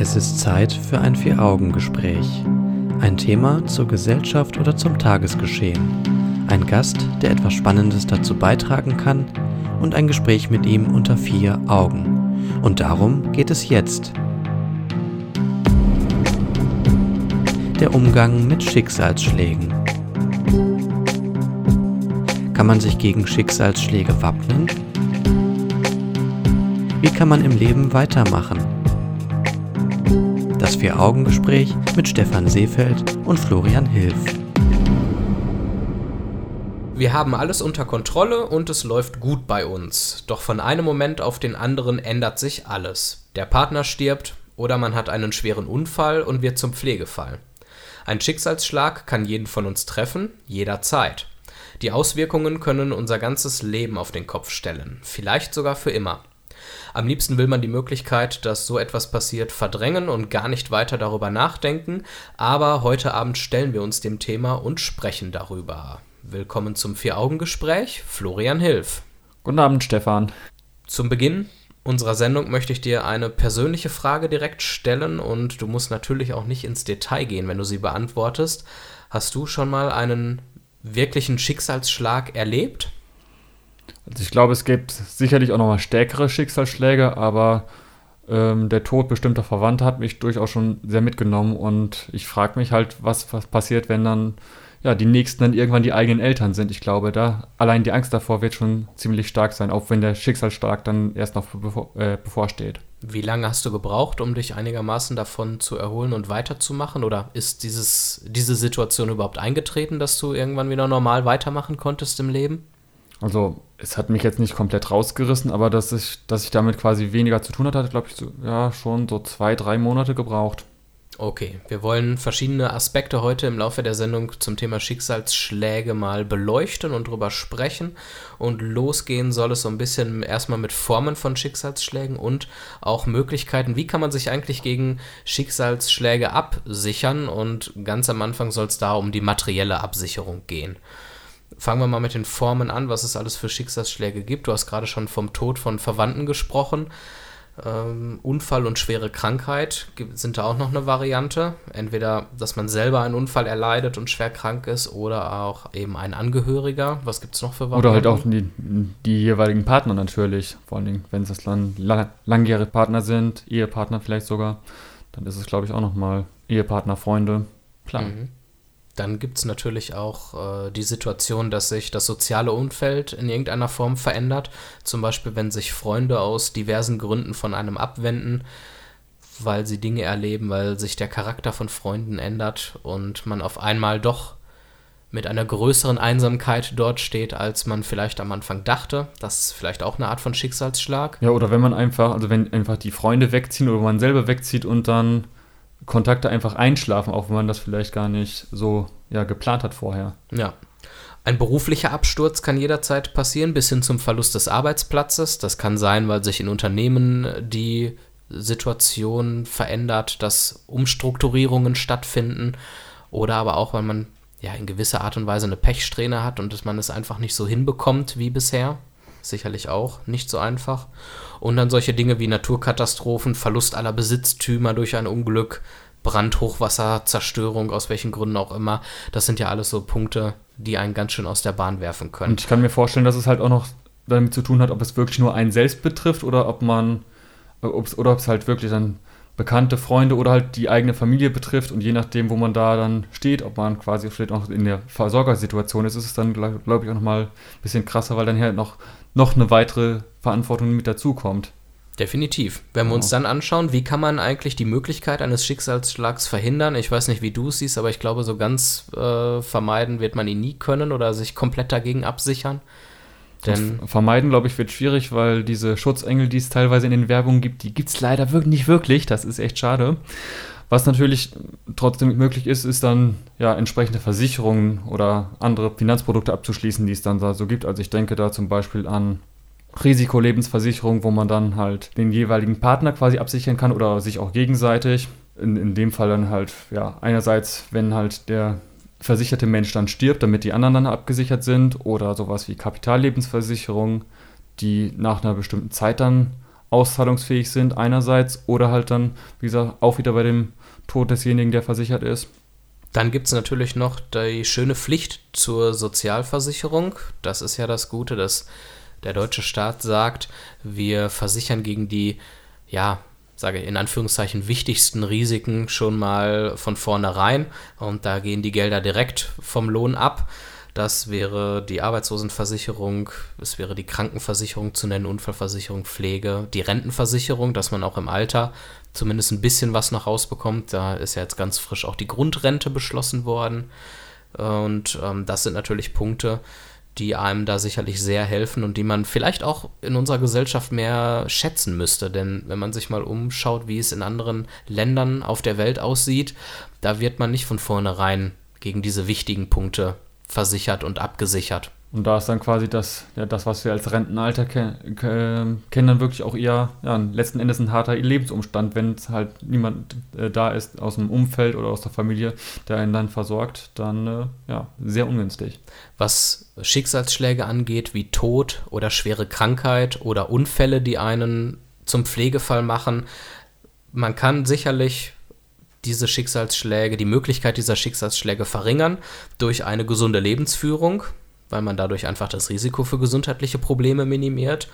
Es ist Zeit für ein Vier-Augen-Gespräch. Ein Thema zur Gesellschaft oder zum Tagesgeschehen. Ein Gast, der etwas Spannendes dazu beitragen kann und ein Gespräch mit ihm unter vier Augen. Und darum geht es jetzt. Der Umgang mit Schicksalsschlägen. Kann man sich gegen Schicksalsschläge wappnen? Wie kann man im Leben weitermachen? Das Vier-Augen-Gespräch mit Stefan Seefeld und Florian Hilf. Wir haben alles unter Kontrolle und es läuft gut bei uns. Doch von einem Moment auf den anderen ändert sich alles. Der Partner stirbt oder man hat einen schweren Unfall und wird zum Pflegefall. Ein Schicksalsschlag kann jeden von uns treffen, jederzeit. Die Auswirkungen können unser ganzes Leben auf den Kopf stellen, vielleicht sogar für immer. Am liebsten will man die Möglichkeit, dass so etwas passiert, verdrängen und gar nicht weiter darüber nachdenken, aber heute Abend stellen wir uns dem Thema und sprechen darüber. Willkommen zum Vier-Augen-Gespräch, Florian Hilf. Guten Abend, Stefan. Zum Beginn unserer Sendung möchte ich dir eine persönliche Frage direkt stellen und du musst natürlich auch nicht ins Detail gehen, wenn du sie beantwortest. Hast du schon mal einen wirklichen Schicksalsschlag erlebt? Also ich glaube, es gibt sicherlich auch nochmal stärkere Schicksalsschläge, aber ähm, der Tod bestimmter Verwandter hat mich durchaus schon sehr mitgenommen und ich frage mich halt, was, was passiert, wenn dann ja, die Nächsten dann irgendwann die eigenen Eltern sind. Ich glaube, da allein die Angst davor wird schon ziemlich stark sein, auch wenn der Schicksalsschlag dann erst noch bevor, äh, bevorsteht. Wie lange hast du gebraucht, um dich einigermaßen davon zu erholen und weiterzumachen? Oder ist dieses, diese Situation überhaupt eingetreten, dass du irgendwann wieder normal weitermachen konntest im Leben? Also es hat mich jetzt nicht komplett rausgerissen, aber dass ich, dass ich damit quasi weniger zu tun hatte, hat, glaube ich, so, ja, schon so zwei, drei Monate gebraucht. Okay, wir wollen verschiedene Aspekte heute im Laufe der Sendung zum Thema Schicksalsschläge mal beleuchten und drüber sprechen. Und losgehen soll es so ein bisschen erstmal mit Formen von Schicksalsschlägen und auch Möglichkeiten, wie kann man sich eigentlich gegen Schicksalsschläge absichern. Und ganz am Anfang soll es da um die materielle Absicherung gehen. Fangen wir mal mit den Formen an, was es alles für Schicksalsschläge gibt. Du hast gerade schon vom Tod von Verwandten gesprochen. Ähm, Unfall und schwere Krankheit sind da auch noch eine Variante. Entweder, dass man selber einen Unfall erleidet und schwer krank ist oder auch eben ein Angehöriger. Was gibt es noch für Varianten? Oder halt auch die, die jeweiligen Partner natürlich. Vor allen Dingen, wenn es lang, lang, langjährige Partner sind, Ehepartner vielleicht sogar, dann ist es, glaube ich, auch nochmal Ehepartner, Freunde. Klar. Mhm. Dann gibt es natürlich auch äh, die Situation, dass sich das soziale Umfeld in irgendeiner Form verändert. Zum Beispiel, wenn sich Freunde aus diversen Gründen von einem abwenden, weil sie Dinge erleben, weil sich der Charakter von Freunden ändert und man auf einmal doch mit einer größeren Einsamkeit dort steht, als man vielleicht am Anfang dachte. Das ist vielleicht auch eine Art von Schicksalsschlag. Ja, oder wenn man einfach, also wenn einfach die Freunde wegziehen oder man selber wegzieht und dann Kontakte einfach einschlafen, auch wenn man das vielleicht gar nicht so ja, geplant hat vorher. Ja. Ein beruflicher Absturz kann jederzeit passieren, bis hin zum Verlust des Arbeitsplatzes. Das kann sein, weil sich in Unternehmen die Situation verändert, dass Umstrukturierungen stattfinden oder aber auch, weil man ja in gewisser Art und Weise eine Pechsträhne hat und dass man es einfach nicht so hinbekommt wie bisher. Sicherlich auch nicht so einfach. Und dann solche Dinge wie Naturkatastrophen, Verlust aller Besitztümer durch ein Unglück, Brand, Hochwasser, Zerstörung, aus welchen Gründen auch immer. Das sind ja alles so Punkte, die einen ganz schön aus der Bahn werfen können. Und ich kann mir vorstellen, dass es halt auch noch damit zu tun hat, ob es wirklich nur einen selbst betrifft oder ob man, ob's, oder ob es halt wirklich dann bekannte Freunde oder halt die eigene Familie betrifft und je nachdem, wo man da dann steht, ob man quasi vielleicht auch in der Versorgersituation ist, ist es dann, glaube glaub ich, auch nochmal ein bisschen krasser, weil dann halt noch, noch eine weitere Verantwortung mit dazukommt. Definitiv. Wenn wir uns dann anschauen, wie kann man eigentlich die Möglichkeit eines Schicksalsschlags verhindern? Ich weiß nicht, wie du es siehst, aber ich glaube, so ganz äh, vermeiden wird man ihn nie können oder sich komplett dagegen absichern. Denn vermeiden, glaube ich, wird schwierig, weil diese Schutzengel, die es teilweise in den Werbungen gibt, die gibt es leider wirklich nicht wirklich. Das ist echt schade. Was natürlich trotzdem möglich ist, ist dann ja entsprechende Versicherungen oder andere Finanzprodukte abzuschließen, die es dann da so gibt. Also ich denke da zum Beispiel an Risikolebensversicherung, wo man dann halt den jeweiligen Partner quasi absichern kann oder sich auch gegenseitig. In, in dem Fall dann halt, ja, einerseits, wenn halt der versicherte Mensch dann stirbt, damit die anderen dann abgesichert sind, oder sowas wie Kapitallebensversicherung, die nach einer bestimmten Zeit dann auszahlungsfähig sind einerseits oder halt dann, wie gesagt, auch wieder bei dem Tod desjenigen, der versichert ist. Dann gibt es natürlich noch die schöne Pflicht zur Sozialversicherung. Das ist ja das Gute, dass der deutsche Staat sagt, wir versichern gegen die, ja, sage in Anführungszeichen, wichtigsten Risiken schon mal von vornherein. Und da gehen die Gelder direkt vom Lohn ab. Das wäre die Arbeitslosenversicherung, es wäre die Krankenversicherung zu nennen, Unfallversicherung, Pflege, die Rentenversicherung, dass man auch im Alter zumindest ein bisschen was noch rausbekommt. Da ist ja jetzt ganz frisch auch die Grundrente beschlossen worden. Und ähm, das sind natürlich Punkte, die einem da sicherlich sehr helfen und die man vielleicht auch in unserer Gesellschaft mehr schätzen müsste. Denn wenn man sich mal umschaut, wie es in anderen Ländern auf der Welt aussieht, da wird man nicht von vornherein gegen diese wichtigen Punkte versichert und abgesichert. Und da ist dann quasi das, ja, das was wir als Rentenalter ke ke kennen, dann wirklich auch eher ja, letzten Endes ein harter Lebensumstand, wenn es halt niemand äh, da ist aus dem Umfeld oder aus der Familie, der einen dann versorgt, dann äh, ja, sehr ungünstig. Was Schicksalsschläge angeht, wie Tod oder schwere Krankheit oder Unfälle, die einen zum Pflegefall machen, man kann sicherlich diese Schicksalsschläge, die Möglichkeit dieser Schicksalsschläge verringern durch eine gesunde Lebensführung, weil man dadurch einfach das Risiko für gesundheitliche Probleme minimiert.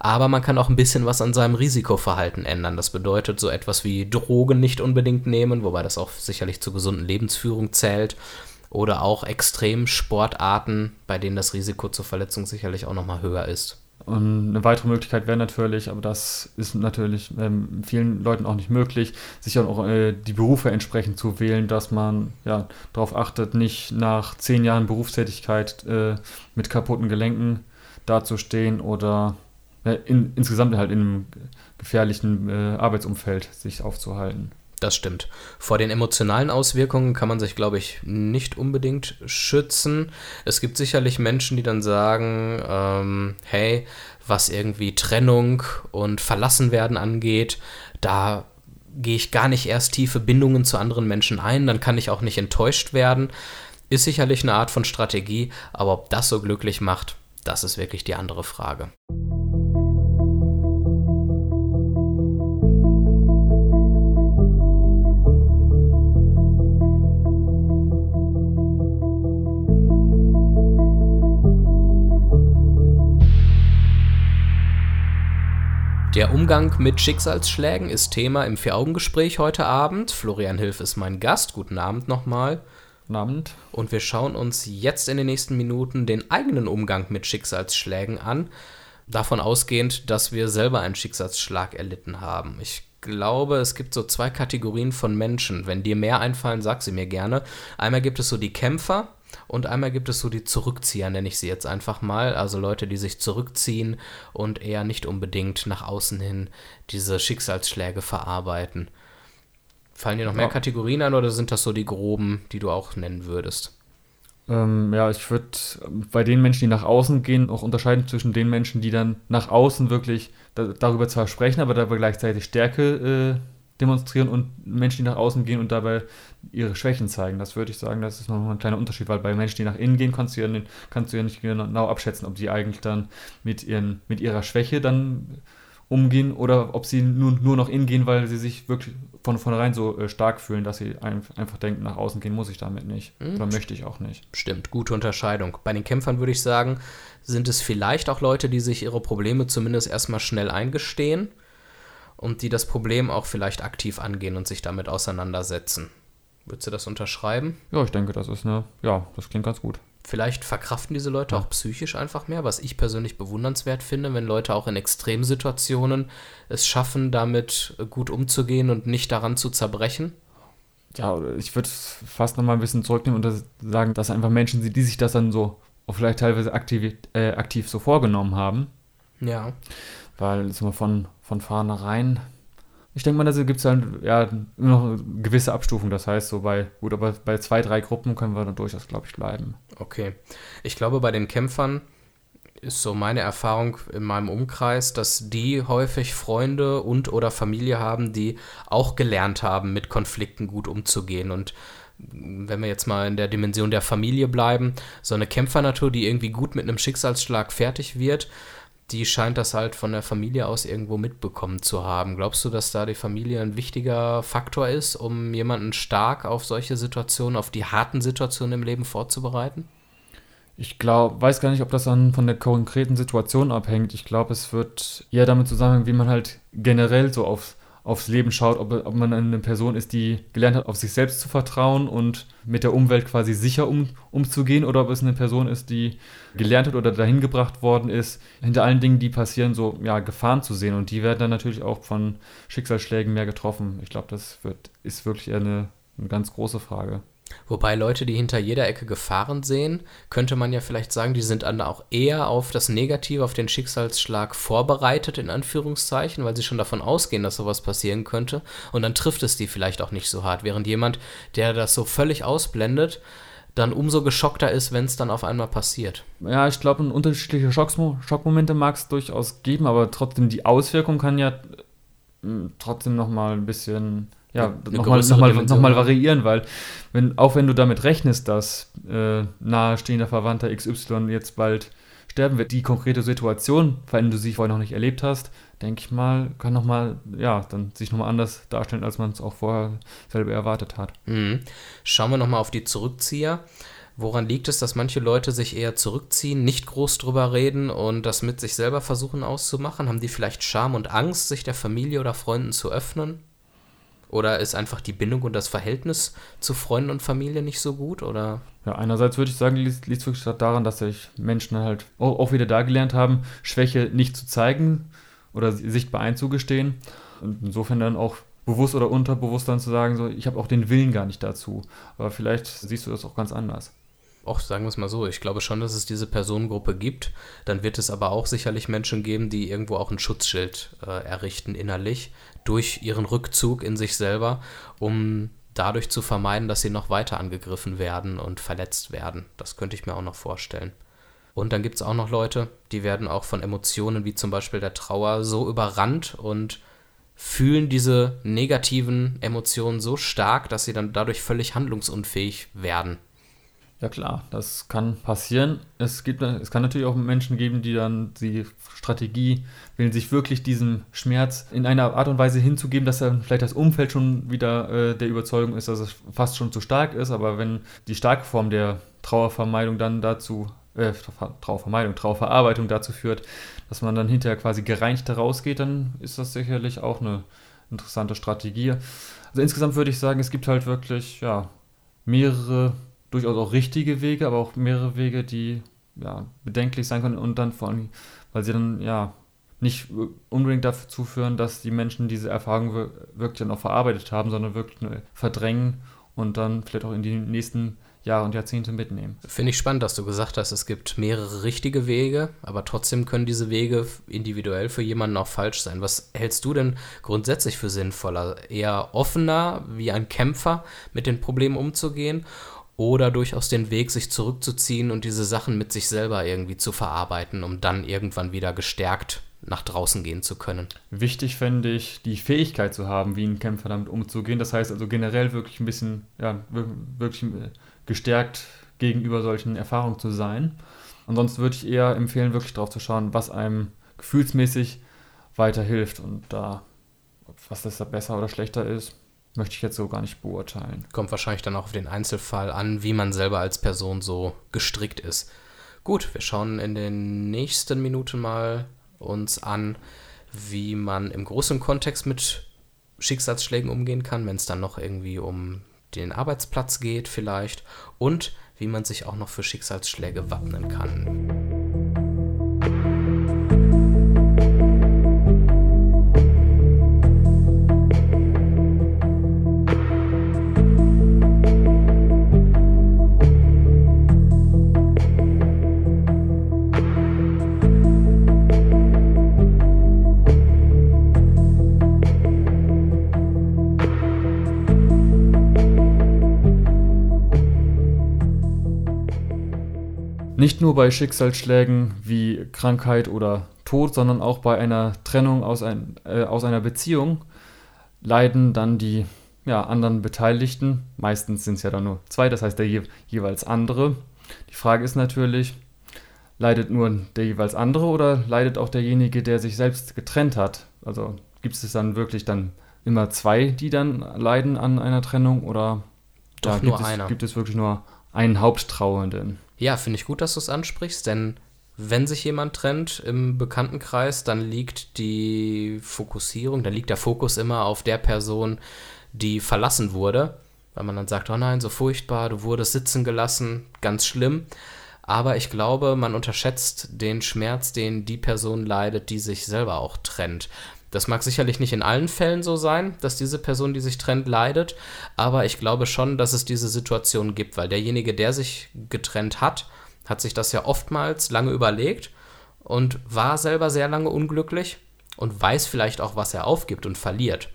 Aber man kann auch ein bisschen was an seinem Risikoverhalten ändern. Das bedeutet so etwas wie Drogen nicht unbedingt nehmen, wobei das auch sicherlich zur gesunden Lebensführung zählt. Oder auch Extremsportarten, bei denen das Risiko zur Verletzung sicherlich auch nochmal höher ist. Und eine weitere Möglichkeit wäre natürlich, aber das ist natürlich ähm, vielen Leuten auch nicht möglich, sich auch äh, die Berufe entsprechend zu wählen, dass man ja darauf achtet, nicht nach zehn Jahren Berufstätigkeit äh, mit kaputten Gelenken dazustehen oder äh, in, insgesamt halt in einem gefährlichen äh, Arbeitsumfeld sich aufzuhalten. Das stimmt. Vor den emotionalen Auswirkungen kann man sich, glaube ich, nicht unbedingt schützen. Es gibt sicherlich Menschen, die dann sagen, ähm, hey, was irgendwie Trennung und Verlassenwerden angeht, da gehe ich gar nicht erst tiefe Bindungen zu anderen Menschen ein, dann kann ich auch nicht enttäuscht werden. Ist sicherlich eine Art von Strategie, aber ob das so glücklich macht, das ist wirklich die andere Frage. Der Umgang mit Schicksalsschlägen ist Thema im Vier-Augen-Gespräch heute Abend. Florian Hilf ist mein Gast. Guten Abend nochmal. Guten Abend. Und wir schauen uns jetzt in den nächsten Minuten den eigenen Umgang mit Schicksalsschlägen an. Davon ausgehend, dass wir selber einen Schicksalsschlag erlitten haben. Ich glaube, es gibt so zwei Kategorien von Menschen. Wenn dir mehr einfallen, sag sie mir gerne. Einmal gibt es so die Kämpfer, und einmal gibt es so die Zurückzieher, nenne ich sie jetzt einfach mal. Also Leute, die sich zurückziehen und eher nicht unbedingt nach außen hin diese Schicksalsschläge verarbeiten. Fallen dir noch mehr ja. Kategorien an oder sind das so die groben, die du auch nennen würdest? Ähm, ja, ich würde bei den Menschen, die nach außen gehen, auch unterscheiden zwischen den Menschen, die dann nach außen wirklich da, darüber zwar sprechen, aber dabei gleichzeitig Stärke äh, demonstrieren und Menschen, die nach außen gehen und dabei ihre Schwächen zeigen. Das würde ich sagen, das ist nochmal ein kleiner Unterschied, weil bei Menschen, die nach innen gehen, kannst du ja, nicht, kannst du ja nicht genau abschätzen, ob sie eigentlich dann mit, ihren, mit ihrer Schwäche dann umgehen oder ob sie nur, nur noch innen gehen, weil sie sich wirklich von vornherein so äh, stark fühlen, dass sie ein, einfach denken, nach außen gehen muss ich damit nicht. Mhm. Oder möchte ich auch nicht. Stimmt, gute Unterscheidung. Bei den Kämpfern würde ich sagen, sind es vielleicht auch Leute, die sich ihre Probleme zumindest erstmal schnell eingestehen und die das Problem auch vielleicht aktiv angehen und sich damit auseinandersetzen. Würdest du das unterschreiben? Ja, ich denke, das ist eine, ja, das klingt ganz gut. Vielleicht verkraften diese Leute ja. auch psychisch einfach mehr, was ich persönlich bewundernswert finde, wenn Leute auch in Extremsituationen es schaffen, damit gut umzugehen und nicht daran zu zerbrechen. Ja, ich würde fast noch mal ein bisschen zurücknehmen und sagen, dass einfach Menschen sind, die sich das dann so auch vielleicht teilweise aktiv, äh, aktiv so vorgenommen haben. Ja. Weil, jetzt mal von von vornherein. Ich denke mal, da gibt es halt ja noch eine gewisse Abstufung. Das heißt, so bei, gut, aber bei zwei, drei Gruppen können wir dann durchaus, glaube ich, bleiben. Okay. Ich glaube, bei den Kämpfern ist so meine Erfahrung in meinem Umkreis, dass die häufig Freunde und oder Familie haben, die auch gelernt haben, mit Konflikten gut umzugehen. Und wenn wir jetzt mal in der Dimension der Familie bleiben, so eine Kämpfernatur, die irgendwie gut mit einem Schicksalsschlag fertig wird, die scheint das halt von der Familie aus irgendwo mitbekommen zu haben. Glaubst du, dass da die Familie ein wichtiger Faktor ist, um jemanden stark auf solche Situationen, auf die harten Situationen im Leben vorzubereiten? Ich glaube, weiß gar nicht, ob das dann von der konkreten Situation abhängt. Ich glaube, es wird eher damit zusammenhängen, wie man halt generell so auf, aufs Leben schaut, ob, ob man eine Person ist, die gelernt hat, auf sich selbst zu vertrauen und mit der Umwelt quasi sicher um, umzugehen, oder ob es eine Person ist, die gelernt hat oder dahin gebracht worden ist, hinter allen Dingen, die passieren, so ja, Gefahren zu sehen. Und die werden dann natürlich auch von Schicksalsschlägen mehr getroffen. Ich glaube, das wird, ist wirklich eine, eine ganz große Frage. Wobei Leute, die hinter jeder Ecke Gefahren sehen, könnte man ja vielleicht sagen, die sind dann auch eher auf das Negative, auf den Schicksalsschlag vorbereitet, in Anführungszeichen, weil sie schon davon ausgehen, dass sowas passieren könnte. Und dann trifft es die vielleicht auch nicht so hart. Während jemand, der das so völlig ausblendet, dann umso geschockter ist, wenn es dann auf einmal passiert. Ja, ich glaube, unterschiedliche Schocksmo Schockmomente mag es durchaus geben, aber trotzdem die Auswirkung kann ja hm, trotzdem nochmal ein bisschen ja, nochmal noch mal, noch mal variieren, weil wenn, auch wenn du damit rechnest, dass äh, nahestehender Verwandter XY jetzt bald sterben wird, die konkrete Situation, wenn du sie vorher noch nicht erlebt hast, denke ich mal, kann nochmal, ja, dann sich nochmal anders darstellen, als man es auch vorher selber erwartet hat. Mhm. Schauen wir nochmal auf die Zurückzieher. Woran liegt es, dass manche Leute sich eher zurückziehen, nicht groß drüber reden und das mit sich selber versuchen auszumachen? Haben die vielleicht Scham und Angst, sich der Familie oder Freunden zu öffnen? Oder ist einfach die Bindung und das Verhältnis zu Freunden und Familie nicht so gut? Oder? Ja, einerseits würde ich sagen, liegt es wirklich daran, dass sich Menschen halt auch, wieder da gelernt haben, Schwäche nicht zu zeigen oder sichtbar einzugestehen. Und insofern dann auch bewusst oder unterbewusst dann zu sagen, so, ich habe auch den Willen gar nicht dazu. Aber vielleicht siehst du das auch ganz anders auch sagen wir es mal so, ich glaube schon, dass es diese Personengruppe gibt. Dann wird es aber auch sicherlich Menschen geben, die irgendwo auch ein Schutzschild äh, errichten innerlich durch ihren Rückzug in sich selber, um dadurch zu vermeiden, dass sie noch weiter angegriffen werden und verletzt werden. Das könnte ich mir auch noch vorstellen. Und dann gibt es auch noch Leute, die werden auch von Emotionen wie zum Beispiel der Trauer so überrannt und fühlen diese negativen Emotionen so stark, dass sie dann dadurch völlig handlungsunfähig werden. Ja klar, das kann passieren. Es, gibt, es kann natürlich auch Menschen geben, die dann die Strategie wählen, sich wirklich diesem Schmerz in einer Art und Weise hinzugeben, dass dann vielleicht das Umfeld schon wieder äh, der Überzeugung ist, dass es fast schon zu stark ist. Aber wenn die starke Form der Trauervermeidung dann dazu, äh, Trauervermeidung, Trauerverarbeitung dazu führt, dass man dann hinterher quasi gereinigt rausgeht, dann ist das sicherlich auch eine interessante Strategie. Also insgesamt würde ich sagen, es gibt halt wirklich ja, mehrere durchaus auch richtige Wege, aber auch mehrere Wege, die ja, bedenklich sein können und dann vor allem, weil sie dann ja nicht unbedingt dazu führen, dass die Menschen diese Erfahrung wirklich dann auch verarbeitet haben, sondern wirklich nur verdrängen und dann vielleicht auch in die nächsten Jahre und Jahrzehnte mitnehmen. Finde ich spannend, dass du gesagt hast, es gibt mehrere richtige Wege, aber trotzdem können diese Wege individuell für jemanden auch falsch sein. Was hältst du denn grundsätzlich für sinnvoller? Eher offener, wie ein Kämpfer mit den Problemen umzugehen oder durchaus den Weg, sich zurückzuziehen und diese Sachen mit sich selber irgendwie zu verarbeiten, um dann irgendwann wieder gestärkt nach draußen gehen zu können. Wichtig fände ich, die Fähigkeit zu haben, wie ein Kämpfer damit umzugehen. Das heißt also generell wirklich ein bisschen, ja, wirklich gestärkt gegenüber solchen Erfahrungen zu sein. Ansonsten würde ich eher empfehlen, wirklich darauf zu schauen, was einem gefühlsmäßig weiterhilft und da, was das da besser oder schlechter ist, möchte ich jetzt so gar nicht beurteilen. Kommt wahrscheinlich dann auch auf den Einzelfall an, wie man selber als Person so gestrickt ist. Gut, wir schauen in den nächsten Minuten mal uns an, wie man im großen Kontext mit Schicksalsschlägen umgehen kann, wenn es dann noch irgendwie um den Arbeitsplatz geht vielleicht und wie man sich auch noch für Schicksalsschläge wappnen kann. Nicht nur bei Schicksalsschlägen wie Krankheit oder Tod, sondern auch bei einer Trennung aus, ein, äh, aus einer Beziehung leiden dann die ja, anderen Beteiligten. Meistens sind es ja dann nur zwei, das heißt der je, jeweils andere. Die Frage ist natürlich, leidet nur der jeweils andere oder leidet auch derjenige, der sich selbst getrennt hat? Also gibt es dann wirklich dann immer zwei, die dann leiden an einer Trennung oder Doch nur gibt. Es, gibt es wirklich nur einen Haupttrauernden? Ja, finde ich gut, dass du es ansprichst, denn wenn sich jemand trennt im Bekanntenkreis, dann liegt die Fokussierung, dann liegt der Fokus immer auf der Person, die verlassen wurde, weil man dann sagt, oh nein, so furchtbar, du wurdest sitzen gelassen, ganz schlimm. Aber ich glaube, man unterschätzt den Schmerz, den die Person leidet, die sich selber auch trennt. Das mag sicherlich nicht in allen Fällen so sein, dass diese Person, die sich trennt, leidet, aber ich glaube schon, dass es diese Situation gibt, weil derjenige, der sich getrennt hat, hat sich das ja oftmals lange überlegt und war selber sehr lange unglücklich und weiß vielleicht auch, was er aufgibt und verliert.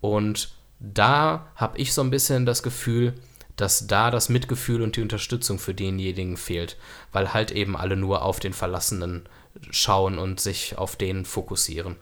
Und da habe ich so ein bisschen das Gefühl, dass da das Mitgefühl und die Unterstützung für denjenigen fehlt, weil halt eben alle nur auf den Verlassenen schauen und sich auf den fokussieren.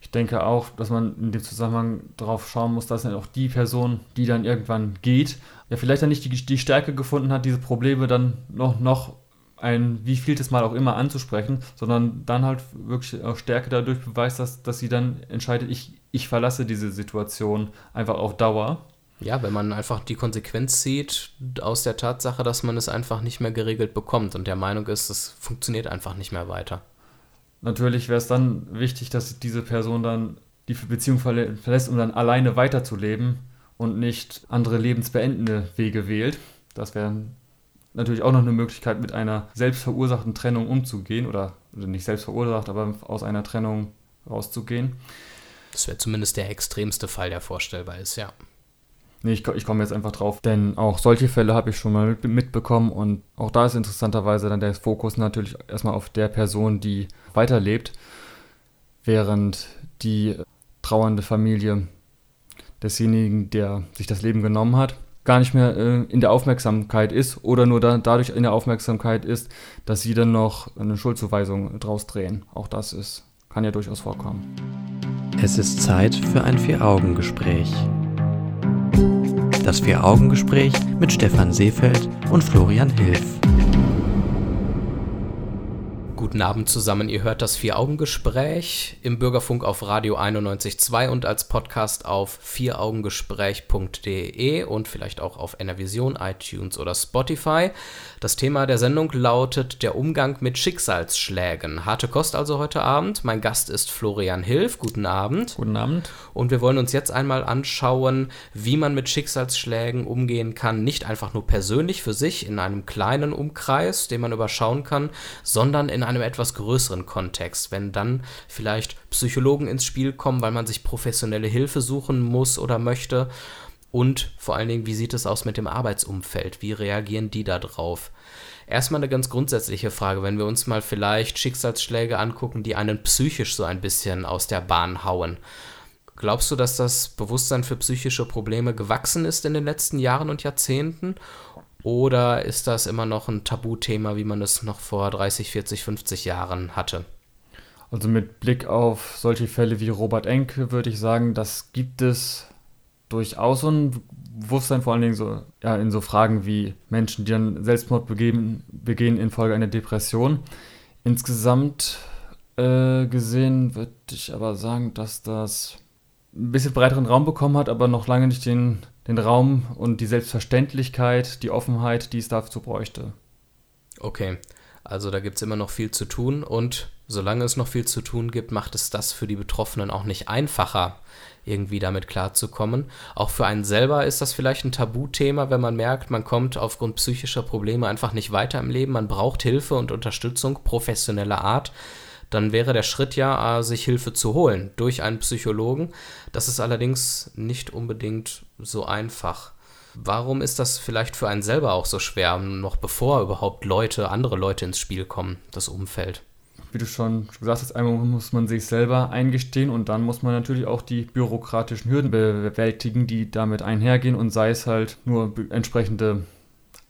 Ich denke auch, dass man in dem Zusammenhang darauf schauen muss, dass dann auch die Person, die dann irgendwann geht, ja vielleicht dann nicht die, die Stärke gefunden hat, diese Probleme dann noch, noch ein wie vieltes Mal auch immer anzusprechen, sondern dann halt wirklich auch Stärke dadurch beweist, dass, dass sie dann entscheidet, ich, ich verlasse diese Situation einfach auf Dauer. Ja, wenn man einfach die Konsequenz zieht aus der Tatsache, dass man es einfach nicht mehr geregelt bekommt und der Meinung ist, es funktioniert einfach nicht mehr weiter. Natürlich wäre es dann wichtig, dass diese Person dann die Beziehung verlässt, um dann alleine weiterzuleben und nicht andere lebensbeendende Wege wählt. Das wäre natürlich auch noch eine Möglichkeit, mit einer selbstverursachten Trennung umzugehen oder also nicht selbst verursacht, aber aus einer Trennung rauszugehen. Das wäre zumindest der extremste Fall, der vorstellbar ist, ja. Nee, ich, ich komme jetzt einfach drauf, denn auch solche Fälle habe ich schon mal mitbekommen und auch da ist interessanterweise dann der Fokus natürlich erstmal auf der Person, die weiterlebt, während die trauernde Familie desjenigen, der sich das Leben genommen hat, gar nicht mehr äh, in der Aufmerksamkeit ist oder nur da, dadurch in der Aufmerksamkeit ist, dass sie dann noch eine Schuldzuweisung draus drehen. Auch das ist, kann ja durchaus vorkommen. Es ist Zeit für ein Vier-Augen-Gespräch. Das Vier-Augen-Gespräch mit Stefan Seefeld und Florian Hilf. Guten Abend zusammen. Ihr hört das Vier-Augen-Gespräch im Bürgerfunk auf Radio 91.2 und als Podcast auf vieraugengespräch.de und vielleicht auch auf Enervision, iTunes oder Spotify. Das Thema der Sendung lautet der Umgang mit Schicksalsschlägen. Harte Kost also heute Abend. Mein Gast ist Florian Hilf. Guten Abend. Guten Abend. Und wir wollen uns jetzt einmal anschauen, wie man mit Schicksalsschlägen umgehen kann. Nicht einfach nur persönlich für sich in einem kleinen Umkreis, den man überschauen kann, sondern in einem etwas größeren Kontext. Wenn dann vielleicht Psychologen ins Spiel kommen, weil man sich professionelle Hilfe suchen muss oder möchte. Und vor allen Dingen, wie sieht es aus mit dem Arbeitsumfeld? Wie reagieren die da drauf? Erstmal eine ganz grundsätzliche Frage, wenn wir uns mal vielleicht Schicksalsschläge angucken, die einen psychisch so ein bisschen aus der Bahn hauen. Glaubst du, dass das Bewusstsein für psychische Probleme gewachsen ist in den letzten Jahren und Jahrzehnten? Oder ist das immer noch ein Tabuthema, wie man es noch vor 30, 40, 50 Jahren hatte? Also mit Blick auf solche Fälle wie Robert Enke würde ich sagen, das gibt es durchaus ein Bewusstsein, vor allen Dingen so, ja, in so Fragen wie Menschen, die dann Selbstmord begehen, begehen infolge einer Depression. Insgesamt äh, gesehen würde ich aber sagen, dass das ein bisschen breiteren Raum bekommen hat, aber noch lange nicht den, den Raum und die Selbstverständlichkeit, die Offenheit, die es dazu bräuchte. Okay, also da gibt es immer noch viel zu tun und solange es noch viel zu tun gibt, macht es das für die Betroffenen auch nicht einfacher, irgendwie damit klarzukommen. Auch für einen selber ist das vielleicht ein Tabuthema, wenn man merkt, man kommt aufgrund psychischer Probleme einfach nicht weiter im Leben, man braucht Hilfe und Unterstützung professioneller Art. Dann wäre der Schritt ja, äh, sich Hilfe zu holen durch einen Psychologen. Das ist allerdings nicht unbedingt so einfach. Warum ist das vielleicht für einen selber auch so schwer, noch bevor überhaupt Leute, andere Leute ins Spiel kommen, das Umfeld? wie du schon gesagt hast, einmal muss man sich selber eingestehen und dann muss man natürlich auch die bürokratischen Hürden bewältigen, die damit einhergehen und sei es halt nur entsprechende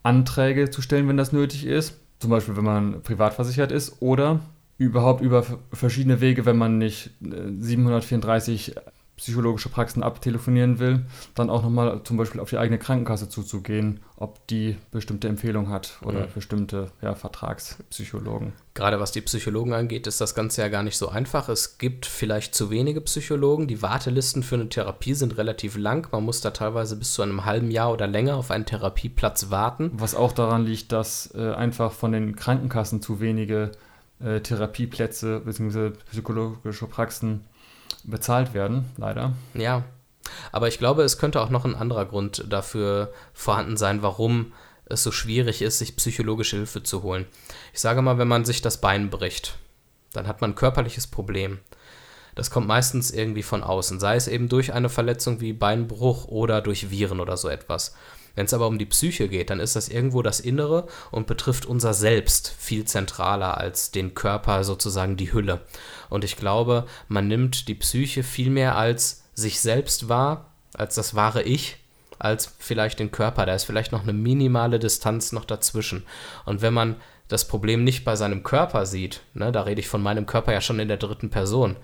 Anträge zu stellen, wenn das nötig ist. Zum Beispiel, wenn man privat versichert ist oder überhaupt über verschiedene Wege, wenn man nicht 734 psychologische Praxen abtelefonieren will, dann auch nochmal zum Beispiel auf die eigene Krankenkasse zuzugehen, ob die bestimmte Empfehlung hat oder mhm. bestimmte ja, Vertragspsychologen. Gerade was die Psychologen angeht, ist das Ganze ja gar nicht so einfach. Es gibt vielleicht zu wenige Psychologen. Die Wartelisten für eine Therapie sind relativ lang. Man muss da teilweise bis zu einem halben Jahr oder länger auf einen Therapieplatz warten. Was auch daran liegt, dass äh, einfach von den Krankenkassen zu wenige äh, Therapieplätze bzw. psychologische Praxen bezahlt werden, leider. Ja, aber ich glaube, es könnte auch noch ein anderer Grund dafür vorhanden sein, warum es so schwierig ist, sich psychologische Hilfe zu holen. Ich sage mal, wenn man sich das Bein bricht, dann hat man ein körperliches Problem. Das kommt meistens irgendwie von außen, sei es eben durch eine Verletzung wie Beinbruch oder durch Viren oder so etwas. Wenn es aber um die Psyche geht, dann ist das irgendwo das Innere und betrifft unser Selbst viel zentraler als den Körper, sozusagen die Hülle. Und ich glaube, man nimmt die Psyche viel mehr als sich selbst wahr, als das wahre Ich, als vielleicht den Körper. Da ist vielleicht noch eine minimale Distanz noch dazwischen. Und wenn man das Problem nicht bei seinem Körper sieht, ne, da rede ich von meinem Körper ja schon in der dritten Person,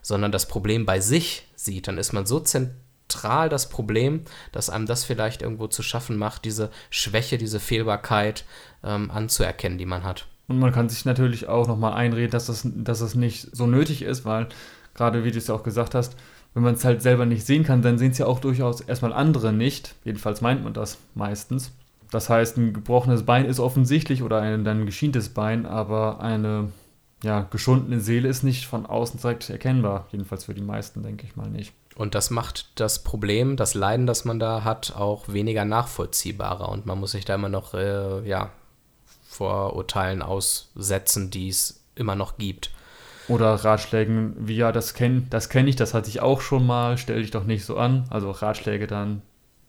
sondern das Problem bei sich sieht, dann ist man so zentral zentral das Problem, dass einem das vielleicht irgendwo zu schaffen macht, diese Schwäche, diese Fehlbarkeit ähm, anzuerkennen, die man hat. Und man kann sich natürlich auch nochmal einreden, dass das, dass das nicht so nötig ist, weil gerade wie du es ja auch gesagt hast, wenn man es halt selber nicht sehen kann, dann sehen es ja auch durchaus erstmal andere nicht. Jedenfalls meint man das meistens. Das heißt, ein gebrochenes Bein ist offensichtlich oder ein dann geschientes Bein, aber eine ja, geschundene Seele ist nicht von außen direkt erkennbar. Jedenfalls für die meisten, denke ich mal nicht. Und das macht das Problem, das Leiden, das man da hat, auch weniger nachvollziehbarer. Und man muss sich da immer noch äh, ja, Vorurteilen aussetzen, die es immer noch gibt. Oder Ratschlägen wie, ja, das kenne das kenn ich, das hatte ich auch schon mal, stell dich doch nicht so an. Also Ratschläge dann,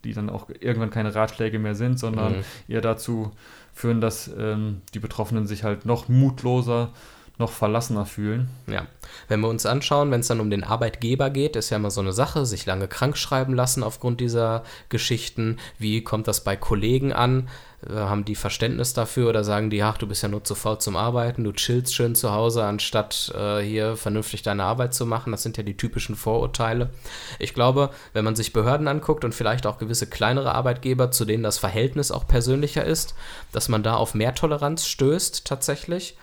die dann auch irgendwann keine Ratschläge mehr sind, sondern mhm. eher dazu führen, dass ähm, die Betroffenen sich halt noch mutloser noch verlassener fühlen. Ja, wenn wir uns anschauen, wenn es dann um den Arbeitgeber geht, ist ja immer so eine Sache, sich lange krank schreiben lassen aufgrund dieser Geschichten. Wie kommt das bei Kollegen an? Äh, haben die Verständnis dafür oder sagen die, ach, du bist ja nur zu faul zum Arbeiten, du chillst schön zu Hause, anstatt äh, hier vernünftig deine Arbeit zu machen? Das sind ja die typischen Vorurteile. Ich glaube, wenn man sich Behörden anguckt und vielleicht auch gewisse kleinere Arbeitgeber, zu denen das Verhältnis auch persönlicher ist, dass man da auf mehr Toleranz stößt tatsächlich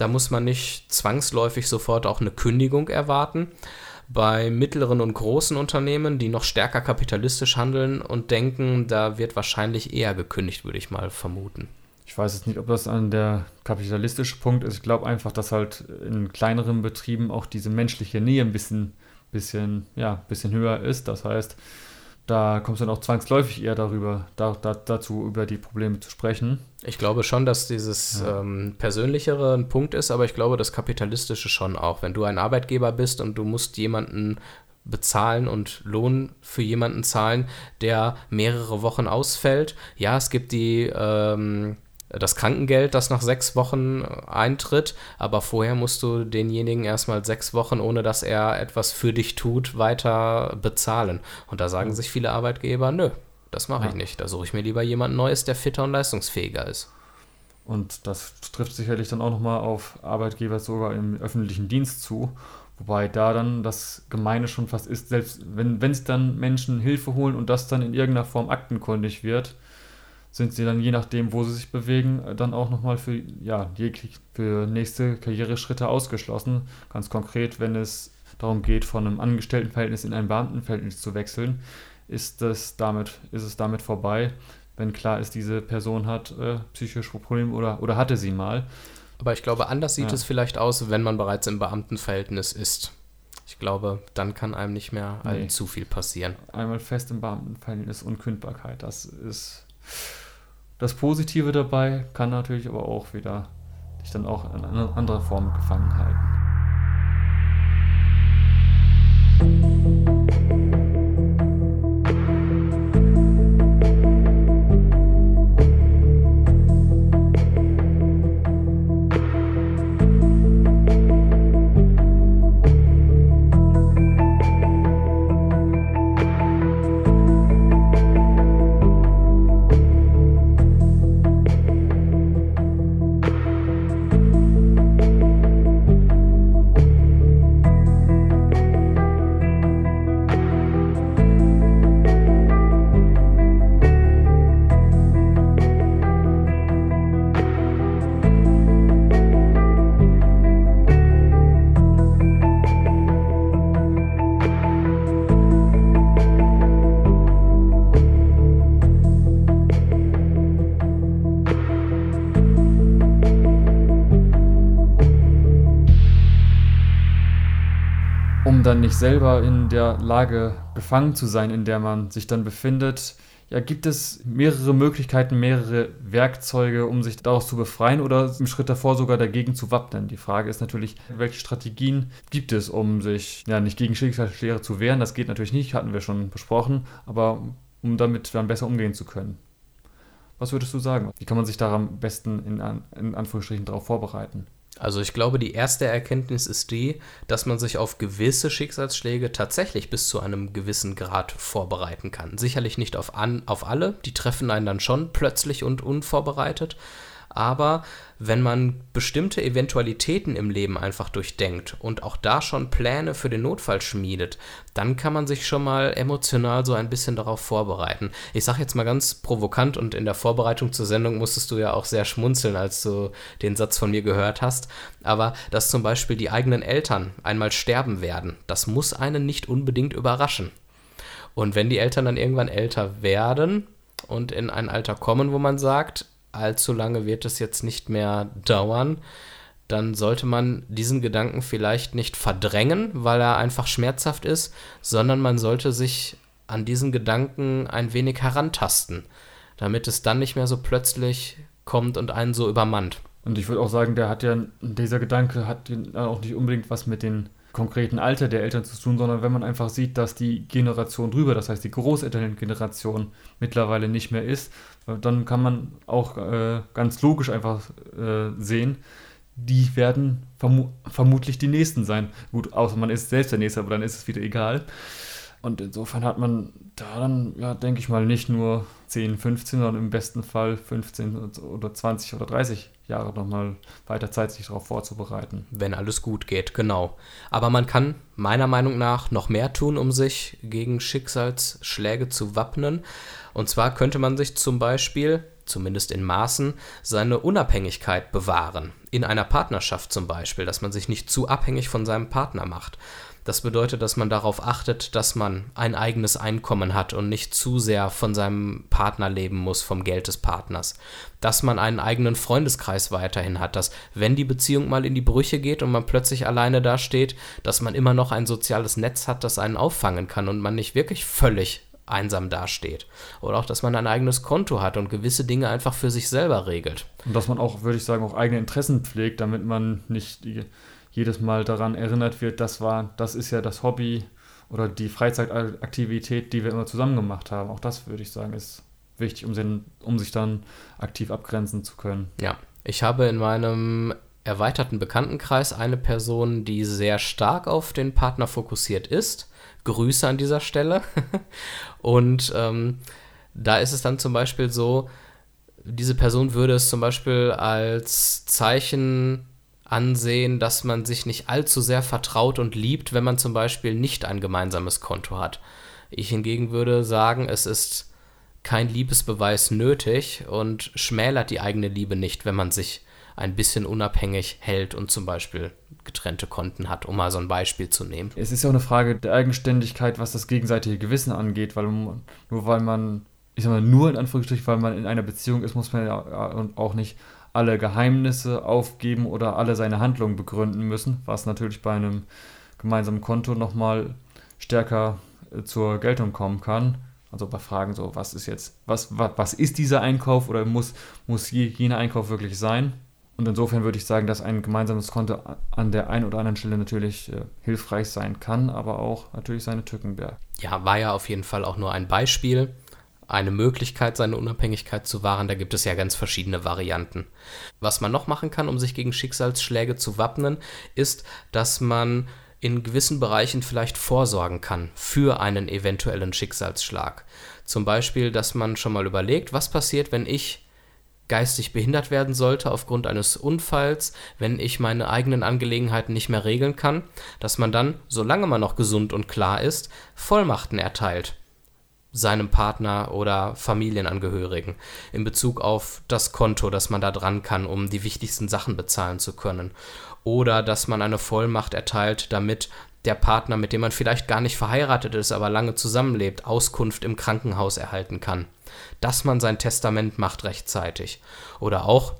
da muss man nicht zwangsläufig sofort auch eine Kündigung erwarten. Bei mittleren und großen Unternehmen, die noch stärker kapitalistisch handeln und denken, da wird wahrscheinlich eher gekündigt, würde ich mal vermuten. Ich weiß jetzt nicht, ob das an der kapitalistische Punkt ist. Ich glaube einfach, dass halt in kleineren Betrieben auch diese menschliche Nähe ein bisschen, bisschen, ja, bisschen höher ist. Das heißt, da kommst du dann auch zwangsläufig eher darüber, da, da, dazu über die Probleme zu sprechen. Ich glaube schon, dass dieses ja. ähm, persönlichere ein Punkt ist, aber ich glaube, das kapitalistische schon auch. Wenn du ein Arbeitgeber bist und du musst jemanden bezahlen und Lohn für jemanden zahlen, der mehrere Wochen ausfällt. Ja, es gibt die ähm, das Krankengeld, das nach sechs Wochen eintritt, aber vorher musst du denjenigen erstmal sechs Wochen, ohne dass er etwas für dich tut, weiter bezahlen. Und da sagen sich viele Arbeitgeber, nö, das mache ja. ich nicht. Da suche ich mir lieber jemand Neues, der fitter und leistungsfähiger ist. Und das trifft sicherlich dann auch nochmal auf Arbeitgeber sogar im öffentlichen Dienst zu. Wobei da dann das Gemeine schon fast ist, selbst wenn es dann Menschen Hilfe holen und das dann in irgendeiner Form aktenkundig wird, sind sie dann je nachdem, wo sie sich bewegen, dann auch nochmal für, ja, für nächste Karriereschritte ausgeschlossen. Ganz konkret, wenn es darum geht, von einem Angestelltenverhältnis in ein Beamtenverhältnis zu wechseln, ist, das damit, ist es damit vorbei, wenn klar ist, diese Person hat äh, psychische Probleme oder, oder hatte sie mal. Aber ich glaube, anders sieht ja. es vielleicht aus, wenn man bereits im Beamtenverhältnis ist. Ich glaube, dann kann einem nicht mehr nee. allzu viel passieren. Einmal fest im Beamtenverhältnis und Kündbarkeit, das ist das Positive dabei kann natürlich aber auch wieder dich dann auch in einer anderen Form gefangen halten. Dann nicht selber in der Lage gefangen zu sein, in der man sich dann befindet, ja, gibt es mehrere Möglichkeiten, mehrere Werkzeuge, um sich daraus zu befreien oder im Schritt davor sogar dagegen zu wappnen? Die Frage ist natürlich, welche Strategien gibt es, um sich ja nicht gegen Schicksalsschläge zu wehren? Das geht natürlich nicht, hatten wir schon besprochen, aber um damit dann besser umgehen zu können. Was würdest du sagen? Wie kann man sich da am besten in, in Anführungsstrichen darauf vorbereiten? Also ich glaube, die erste Erkenntnis ist die, dass man sich auf gewisse Schicksalsschläge tatsächlich bis zu einem gewissen Grad vorbereiten kann. Sicherlich nicht auf, an, auf alle, die treffen einen dann schon plötzlich und unvorbereitet, aber wenn man bestimmte Eventualitäten im Leben einfach durchdenkt und auch da schon Pläne für den Notfall schmiedet, dann kann man sich schon mal emotional so ein bisschen darauf vorbereiten. Ich sage jetzt mal ganz provokant und in der Vorbereitung zur Sendung musstest du ja auch sehr schmunzeln, als du den Satz von mir gehört hast, aber dass zum Beispiel die eigenen Eltern einmal sterben werden, das muss einen nicht unbedingt überraschen. Und wenn die Eltern dann irgendwann älter werden, und in ein Alter kommen, wo man sagt, allzu lange wird es jetzt nicht mehr dauern, dann sollte man diesen Gedanken vielleicht nicht verdrängen, weil er einfach schmerzhaft ist, sondern man sollte sich an diesen Gedanken ein wenig herantasten, damit es dann nicht mehr so plötzlich kommt und einen so übermannt. Und ich würde auch sagen, der hat ja, dieser Gedanke hat auch nicht unbedingt was mit den konkreten Alter der Eltern zu tun, sondern wenn man einfach sieht, dass die Generation drüber, das heißt die Großelterngeneration mittlerweile nicht mehr ist, dann kann man auch äh, ganz logisch einfach äh, sehen, die werden vermu vermutlich die Nächsten sein. Gut, außer man ist selbst der Nächste, aber dann ist es wieder egal. Und insofern hat man da dann, ja, denke ich mal, nicht nur 10, 15, sondern im besten Fall 15 oder 20 oder 30 Jahre nochmal weiter Zeit, sich darauf vorzubereiten. Wenn alles gut geht, genau. Aber man kann meiner Meinung nach noch mehr tun, um sich gegen Schicksalsschläge zu wappnen. Und zwar könnte man sich zum Beispiel, zumindest in Maßen, seine Unabhängigkeit bewahren. In einer Partnerschaft zum Beispiel, dass man sich nicht zu abhängig von seinem Partner macht. Das bedeutet, dass man darauf achtet, dass man ein eigenes Einkommen hat und nicht zu sehr von seinem Partner leben muss, vom Geld des Partners. Dass man einen eigenen Freundeskreis weiterhin hat, dass wenn die Beziehung mal in die Brüche geht und man plötzlich alleine dasteht, dass man immer noch ein soziales Netz hat, das einen auffangen kann und man nicht wirklich völlig einsam dasteht. Oder auch, dass man ein eigenes Konto hat und gewisse Dinge einfach für sich selber regelt. Und dass man auch, würde ich sagen, auch eigene Interessen pflegt, damit man nicht die, jedes Mal daran erinnert wird, das war, das ist ja das Hobby oder die Freizeitaktivität, die wir immer zusammen gemacht haben. Auch das, würde ich sagen, ist wichtig, um, den, um sich dann aktiv abgrenzen zu können. Ja, ich habe in meinem erweiterten Bekanntenkreis eine Person, die sehr stark auf den Partner fokussiert ist Grüße an dieser Stelle. Und ähm, da ist es dann zum Beispiel so, diese Person würde es zum Beispiel als Zeichen ansehen, dass man sich nicht allzu sehr vertraut und liebt, wenn man zum Beispiel nicht ein gemeinsames Konto hat. Ich hingegen würde sagen, es ist kein Liebesbeweis nötig und schmälert die eigene Liebe nicht, wenn man sich ein bisschen unabhängig hält und zum Beispiel getrennte Konten hat, um mal so ein Beispiel zu nehmen. Es ist ja auch eine Frage der Eigenständigkeit, was das gegenseitige Gewissen angeht, weil nur weil man, ich sag mal, nur in Anführungsstrichen, weil man in einer Beziehung ist, muss man ja auch nicht alle Geheimnisse aufgeben oder alle seine Handlungen begründen müssen, was natürlich bei einem gemeinsamen Konto nochmal stärker äh, zur Geltung kommen kann. Also bei Fragen so, was ist jetzt, was, was, was ist dieser Einkauf oder muss, muss jener Einkauf wirklich sein? Und insofern würde ich sagen, dass ein gemeinsames Konto an der einen oder anderen Stelle natürlich äh, hilfreich sein kann, aber auch natürlich seine Tücken bergt. Ja, war ja auf jeden Fall auch nur ein Beispiel, eine Möglichkeit, seine Unabhängigkeit zu wahren. Da gibt es ja ganz verschiedene Varianten. Was man noch machen kann, um sich gegen Schicksalsschläge zu wappnen, ist, dass man in gewissen Bereichen vielleicht vorsorgen kann für einen eventuellen Schicksalsschlag. Zum Beispiel, dass man schon mal überlegt, was passiert, wenn ich geistig behindert werden sollte aufgrund eines Unfalls, wenn ich meine eigenen Angelegenheiten nicht mehr regeln kann, dass man dann, solange man noch gesund und klar ist, Vollmachten erteilt seinem Partner oder Familienangehörigen in Bezug auf das Konto, das man da dran kann, um die wichtigsten Sachen bezahlen zu können. Oder dass man eine Vollmacht erteilt, damit der Partner, mit dem man vielleicht gar nicht verheiratet ist, aber lange zusammenlebt, Auskunft im Krankenhaus erhalten kann dass man sein Testament macht rechtzeitig. Oder auch,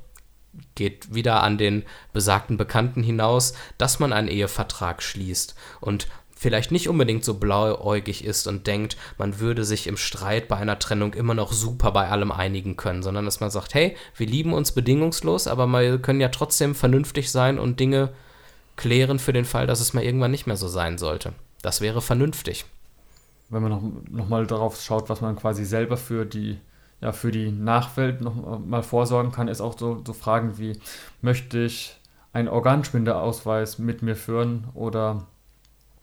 geht wieder an den besagten Bekannten hinaus, dass man einen Ehevertrag schließt und vielleicht nicht unbedingt so blauäugig ist und denkt, man würde sich im Streit bei einer Trennung immer noch super bei allem einigen können, sondern dass man sagt, hey, wir lieben uns bedingungslos, aber wir können ja trotzdem vernünftig sein und Dinge klären für den Fall, dass es mal irgendwann nicht mehr so sein sollte. Das wäre vernünftig. Wenn man noch, noch mal darauf schaut, was man quasi selber für die, ja, für die Nachwelt noch mal vorsorgen kann, ist auch so, so Fragen wie, möchte ich einen Organspendeausweis mit mir führen oder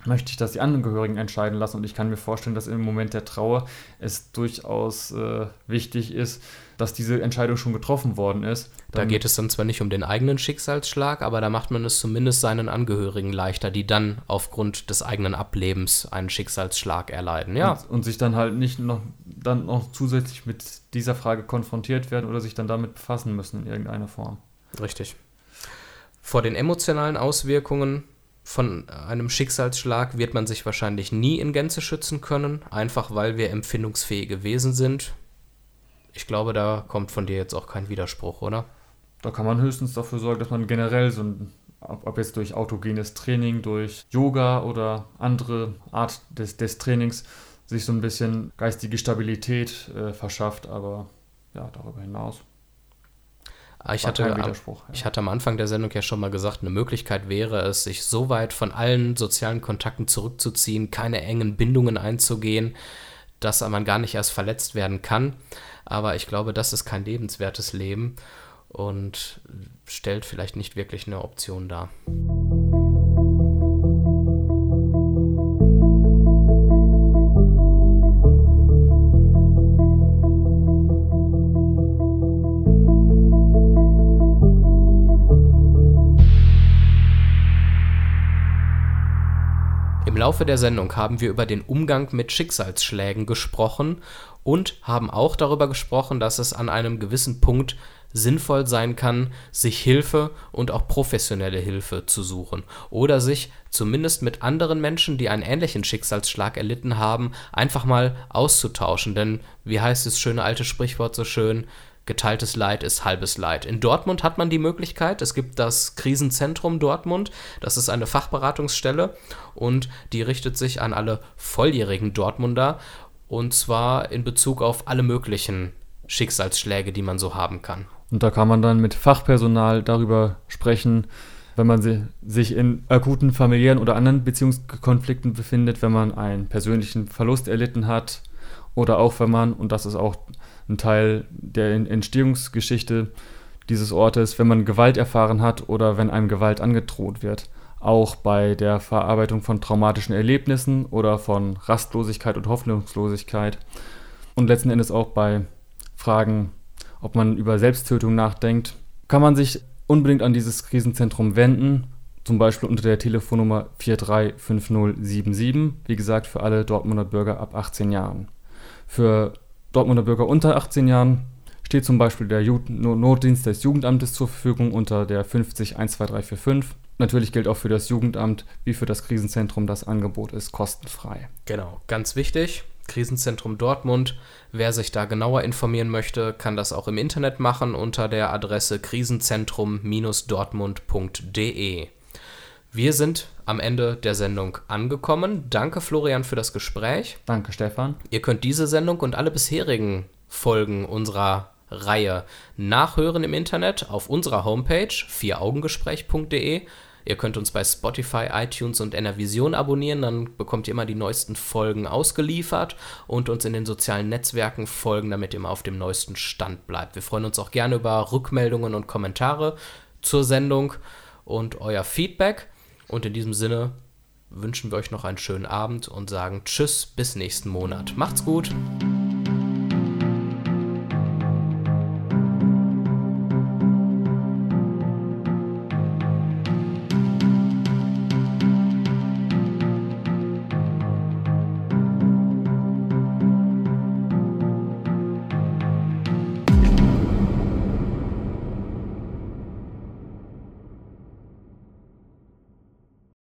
möchte ich das die Angehörigen entscheiden lassen. Und ich kann mir vorstellen, dass im Moment der Trauer es durchaus äh, wichtig ist, dass diese Entscheidung schon getroffen worden ist. Da geht es dann zwar nicht um den eigenen Schicksalsschlag, aber da macht man es zumindest seinen Angehörigen leichter, die dann aufgrund des eigenen Ablebens einen Schicksalsschlag erleiden. Ja. Und, und sich dann halt nicht noch, dann noch zusätzlich mit dieser Frage konfrontiert werden oder sich dann damit befassen müssen in irgendeiner Form. Richtig. Vor den emotionalen Auswirkungen von einem Schicksalsschlag wird man sich wahrscheinlich nie in Gänze schützen können, einfach weil wir empfindungsfähige Wesen sind. Ich glaube, da kommt von dir jetzt auch kein Widerspruch, oder? Da kann man höchstens dafür sorgen, dass man generell so ein, ob jetzt durch autogenes Training, durch Yoga oder andere Art des, des Trainings, sich so ein bisschen geistige Stabilität äh, verschafft, aber ja, darüber hinaus. Ah, ich hatte, am, ja. ich hatte am Anfang der Sendung ja schon mal gesagt, eine Möglichkeit wäre es, sich so weit von allen sozialen Kontakten zurückzuziehen, keine engen Bindungen einzugehen, dass man gar nicht erst verletzt werden kann. Aber ich glaube, das ist kein lebenswertes Leben und stellt vielleicht nicht wirklich eine Option dar. Laufe der Sendung haben wir über den Umgang mit Schicksalsschlägen gesprochen und haben auch darüber gesprochen, dass es an einem gewissen Punkt sinnvoll sein kann, sich Hilfe und auch professionelle Hilfe zu suchen oder sich zumindest mit anderen Menschen, die einen ähnlichen Schicksalsschlag erlitten haben, einfach mal auszutauschen. Denn wie heißt das schöne alte Sprichwort so schön, geteiltes Leid ist halbes Leid. In Dortmund hat man die Möglichkeit, es gibt das Krisenzentrum Dortmund, das ist eine Fachberatungsstelle und die richtet sich an alle volljährigen Dortmunder und zwar in Bezug auf alle möglichen Schicksalsschläge, die man so haben kann. Und da kann man dann mit Fachpersonal darüber sprechen, wenn man sich in akuten familiären oder anderen Beziehungskonflikten befindet, wenn man einen persönlichen Verlust erlitten hat oder auch wenn man, und das ist auch ein Teil der Entstehungsgeschichte dieses Ortes, wenn man Gewalt erfahren hat oder wenn einem Gewalt angedroht wird. Auch bei der Verarbeitung von traumatischen Erlebnissen oder von Rastlosigkeit und Hoffnungslosigkeit. Und letzten Endes auch bei Fragen, ob man über Selbsttötung nachdenkt, kann man sich unbedingt an dieses Krisenzentrum wenden, zum Beispiel unter der Telefonnummer 435077, wie gesagt für alle Dortmunder Bürger ab 18 Jahren. Für Dortmunder Bürger unter 18 Jahren steht zum Beispiel der Notdienst des Jugendamtes zur Verfügung unter der 50 12345. Natürlich gilt auch für das Jugendamt wie für das Krisenzentrum, das Angebot ist kostenfrei. Genau, ganz wichtig. Krisenzentrum Dortmund. Wer sich da genauer informieren möchte, kann das auch im Internet machen unter der Adresse krisenzentrum-dortmund.de. Wir sind am Ende der Sendung angekommen. Danke, Florian, für das Gespräch. Danke, Stefan. Ihr könnt diese Sendung und alle bisherigen Folgen unserer Reihe nachhören im Internet auf unserer Homepage vieraugengespräch.de. Ihr könnt uns bei Spotify, iTunes und Enervision abonnieren, dann bekommt ihr immer die neuesten Folgen ausgeliefert und uns in den sozialen Netzwerken folgen, damit ihr immer auf dem neuesten Stand bleibt. Wir freuen uns auch gerne über Rückmeldungen und Kommentare zur Sendung und euer Feedback. Und in diesem Sinne wünschen wir euch noch einen schönen Abend und sagen Tschüss bis nächsten Monat. Macht's gut!